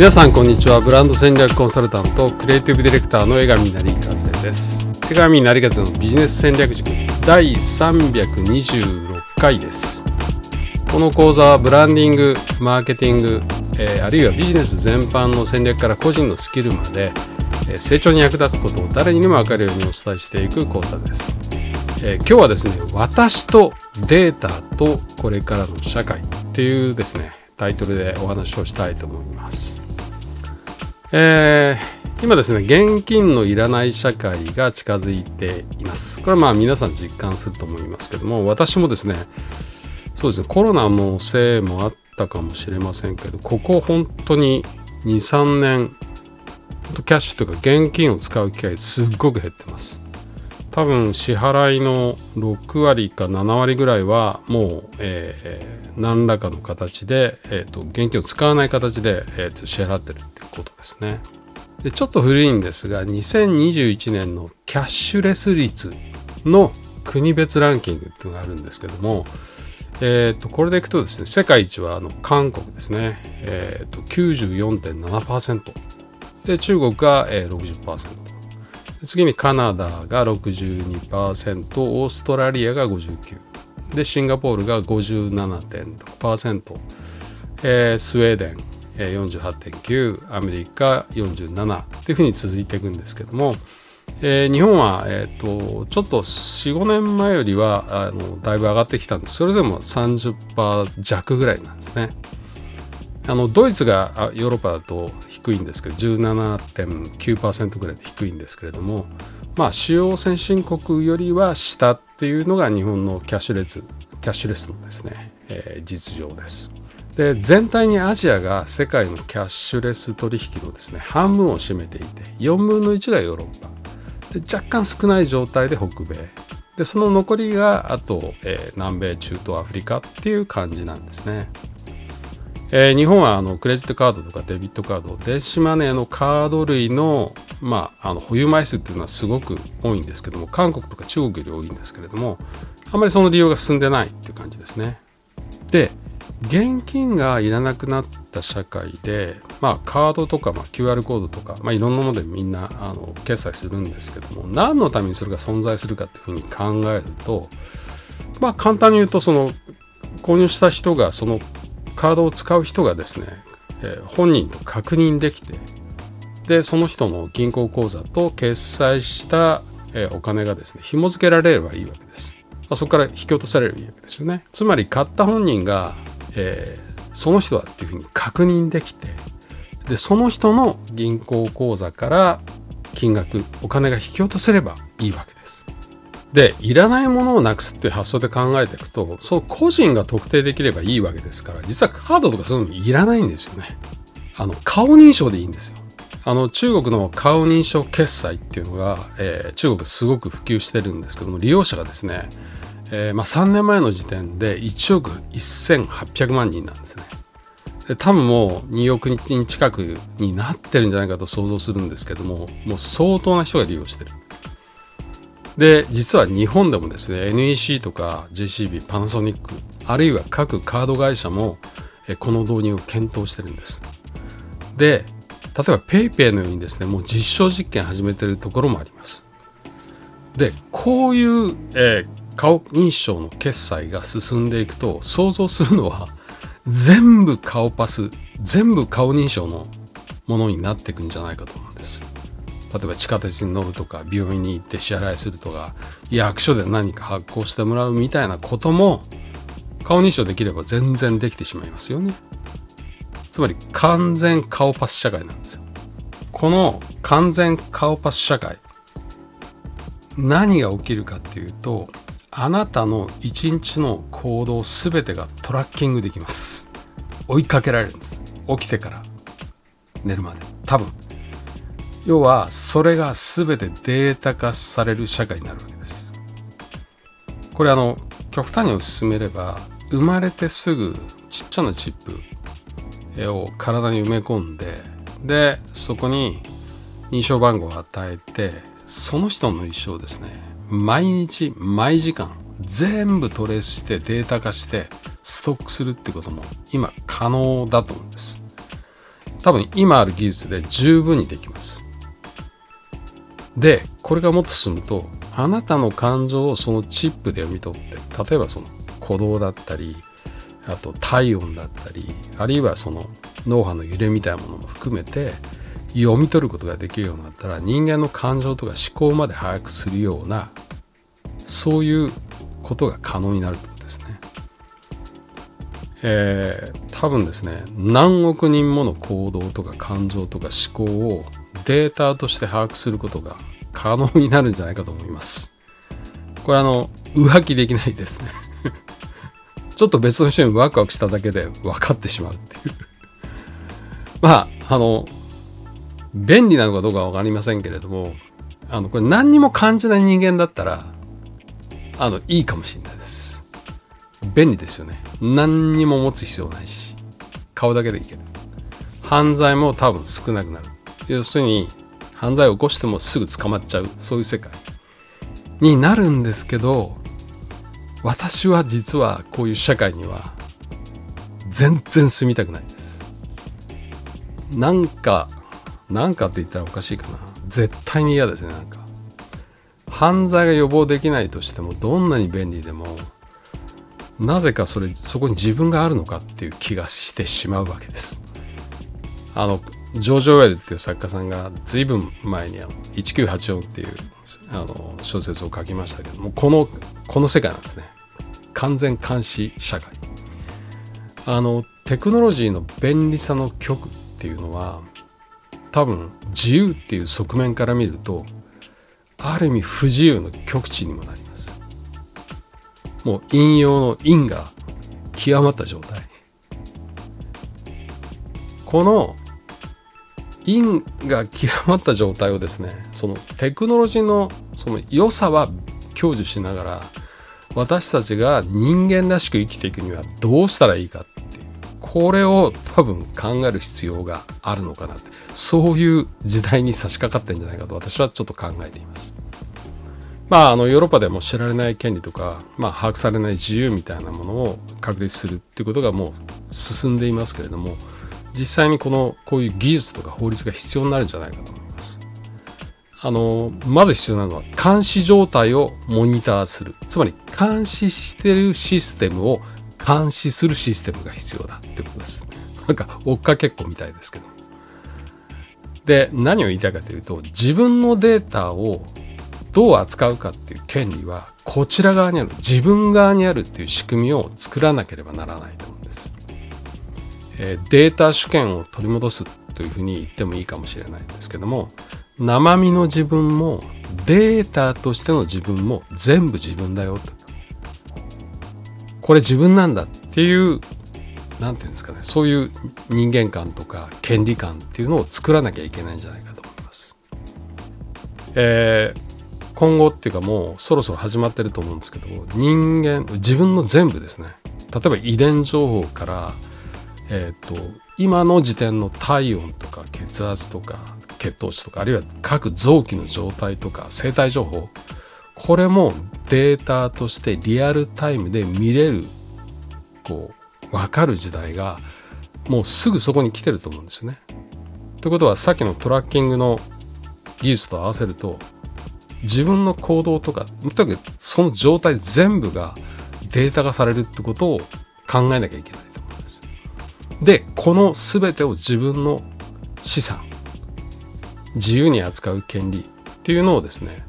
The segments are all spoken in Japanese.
皆さんこんにちは。ブランド戦略コンサルタントクリエイティブディレクターの江上成和です。江上成和のビジネス戦略塾第326回です。この講座はブランディングマーケティング、えー、あるいはビジネス全般の戦略から個人のスキルまで、えー、成長に役立つことを誰にでも分かるようにお伝えしていく講座です、えー、今日はですね私とデータとこれからの社会っていうですねタイトルでお話をしたいと思います。えー、今ですね、現金のいらない社会が近づいています。これはまあ皆さん実感すると思いますけども、私もですね、そうですね、コロナのせいもあったかもしれませんけど、ここ本当に2、3年、キャッシュというか現金を使う機会すっごく減ってます。多分支払いの6割か7割ぐらいはもう、えー、何らかの形で、えーと、現金を使わない形で、えーと支払ってるってことですね。でちょっと古いんですが2021年のキャッシュレス率の国別ランキングっていうのがあるんですけども、えー、とこれでいくとですね世界一はあの韓国ですね、えー、と94.7%で中国が、えー、60%次にカナダが62%オーストラリアが59%でシンガポールが57.6%、えー、スウェーデン48.9アメリカ47っていうふうに続いていくんですけども、えー、日本は、えーと、ちょっと45年前よりはあのだいぶ上がってきたんですそれでも30%弱ぐらいなんですね。あのドイツがヨーロッパだと低いんですけど17.9%ぐらいで低いんですけれどもまあ主要先進国よりは下っていうのが日本のキャッシュレスキャッシュレスのですね、えー、実情です。で全体にアジアが世界のキャッシュレス取引のですね半分を占めていて4分の1がヨーロッパ。で若干少ない状態で北米。でその残りがあと、えー、南米中東アフリカっていう感じなんですね、えー、日本はあのクレジットカードとかデビットカード電子マネーのカード類の,、まあ、あの保有枚数っていうのはすごく多いんですけども韓国とか中国より多いんですけれどもあまりその利用が進んでないっていう感じですね。で現金がいらなくなった社会で、まあ、カードとか、まあ、QR コードとか、まあ、いろんなものでみんなあの決済するんですけども何のためにそれが存在するかっていうふうに考えると、まあ、簡単に言うとその購入した人がそのカードを使う人がですね、えー、本人と確認できてでその人の銀行口座と決済した、えー、お金がですね紐付けられればいいわけです。まあ、そこから引き落とされるわけですよね。つまり買った本人がえー、その人だっていうふうに確認できてでその人の銀行口座から金額お金が引き落とせればいいわけです。でいらないものをなくすっていう発想で考えていくとそう個人が特定できればいいわけですから実はカードとかそういうのいらないんですよね。あの顔認証でいいんですよ。あの中国の顔認証決済っていうのが、えー、中国すごく普及してるんですけども利用者がですねえー、まあ、3年前の時点で1億1800万人なんですね。で多分もう2億人近くになってるんじゃないかと想像するんですけどももう相当な人が利用してる。で実は日本でもですね NEC とか JCB パナソニックあるいは各カード会社もこの導入を検討してるんです。で例えば PayPay のようにですねもう実証実験始めてるところもあります。でこういう、えー、顔認証の決済が進んでいくと想像するのは全部顔パス全部顔認証のものになっていくんじゃないかと思うんです例えば地下鉄に乗るとか病院に行って支払いするとか役所で何か発行してもらうみたいなことも顔認証できれば全然できてしまいますよね。つまり完全顔パス社会なんですよ。この完全顔パス社会何が起きるかっていうとあなたの一日の行動すべてがトラッキングできます。追いかけられるんです。起きてから。寝るまで。多分要はそれが全てデータ化される社会になるわけです。これあの極端に進めれば生まれてすぐちっちゃなチップを体に埋め込んででそこに認証番号を与えてその人の一生ですね毎日毎時間全部トレースしてデータ化してストックするってことも今可能だと思うんです。多分今ある技術で十分にできます。でこれがもっと進むとあなたの感情をそのチップで読み取って例えばその鼓動だったりあと体温だったりあるいはその脳波の揺れみたいなものも含めて読み取ることができるようになったら人間の感情とか思考まで把握するようなそういうことが可能になるということですね。えー、多分ですね何億人もの行動とか感情とか思考をデータとして把握することが可能になるんじゃないかと思います。これあの浮気できないですね。ちょっと別の人にワクワクしただけで分かってしまうっていう。まああの便利なのかどうか分かりませんけれどもあのこれ何にも感じない人間だったらあのいいかもしれないです。便利ですよね。何にも持つ必要ないし顔だけでいける。犯罪も多分少なくなる。要するに犯罪を起こしてもすぐ捕まっちゃう。そういう世界。になるんですけど私は実はこういう社会には全然住みたくないです。なんかなんかって言ったらおかしいかな。絶対に嫌ですねなんか。犯罪が予防できないとしてもどんなに便利でもなぜかそれそこに自分があるのかっていう気がしてしまうわけです。あのジョージ・オウェルっていう作家さんが随分前にあの1984っていうあの小説を書きましたけどもこのこの世界なんですね。完全監視社会。あのテクノロジーの便利さの極っていうのは多分自由っていう側面から見るとある意味不自由の極致にもなります。もう引用の因が極まった状態。この因が極まった状態をですねそのテクノロジーのその良さは享受しながら私たちが人間らしく生きていくにはどうしたらいいかっていうこれを多分考える必要があるのかなってそういう時代に差し掛かってんじゃないかと私はちょっと考えています。まあ、あのヨーロッパでも知られない権利とか、まあ、把握されない自由みたいなものを確立するっていうことがもう進んでいますけれども実際にこのこういう技術とか法律が必要になるんじゃないかと思います。あのまず必要なのは監視状態をモニターするつまり監視してるシステムを監視するシステムが必要だってことです。なんか追っかけっこみたいですけど。で何を言いたいかというと自分のデータをどう扱うかっていう権利はこちら側にある自分側にあるっていう仕組みを作らなければならないと思うんです。え、データ主権を取り戻すというふうに言ってもいいかもしれないんですけども生身の自分もデータとしての自分も全部自分だよとこれ自分なんだっていう何て言うんですかねそういう人間観とか権利観っていうのを作らなきゃいけないんじゃないかと思います。えー、今後っていうかもうそろそろ始まってると思うんですけど人間自分の全部ですね例えば遺伝情報からえ、ー、と今の時点の体温とか血圧とか血糖値とかあるいは各臓器の状態とか生体情報これもデータとしてリアルタイムで見れるこう分かる時代がもうすぐそこに来てると思うんですよね。ということはさっきのトラッキングの技術と合わせると自分の行動とかとにかくその状態全部がデータ化されるってことを考えなきゃいけないで。この全てを自分の資産自由に扱う権利っていうのをですね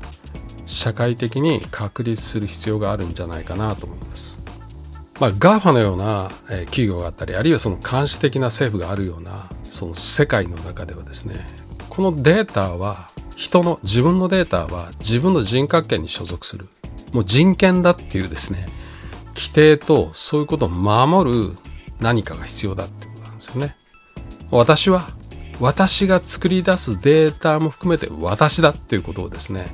社会的に確立する必要があるんじゃないかなと思います。まあ、GAFA のような、企業があったりあるいはその監視的な政府があるようなその世界の中ではですねこのデータは人の自分のデータは自分の人格権に所属するもう人権だっていうですね規定とそういうことを守る何かが必要だってことなんですよね。私は私が作り出すデータも含めて私だっていうことをですね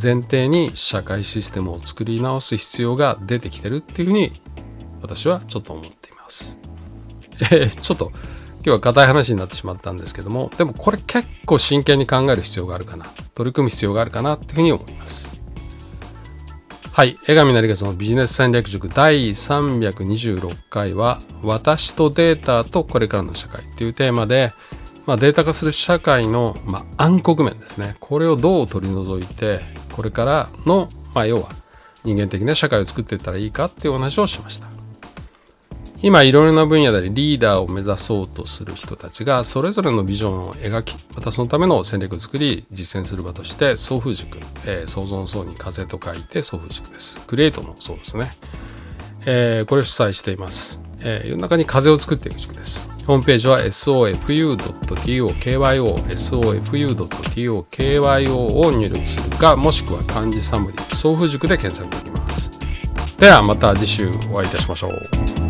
前提に社会システムを作り直す必要が出てきてるっていうふうに私はちょっと思っています。えー、ちょっと今日は硬い話になってしまったんですけどもでもこれ結構真剣に考える必要があるかな取り組む必要があるかなっていうふうに思います。はい。江上成勝のビジネス戦略塾第326回は、私とデータとこれからの社会というテーマで、まあ、データ化する社会の、まあ、暗黒面ですねこれをどう取り除いてこれからの、まあ、要は人間的な社会を作っていったらいいかっていうお話をしました今いろいろな分野でリーダーを目指そうとする人たちがそれぞれのビジョンを描きまたそのための戦略を作り実践する場として送風塾、えー、創造の層に風と書いて送風塾です。クリエイトの層ですね、えー、これを主催しています、えー、世の中に風を作っていく塾です。ホームページは sofu.to kyo sofu.to kyo を入力するかもしくは漢字サムリ送風塾で検索できます。ではまた次週お会いいたしましょう。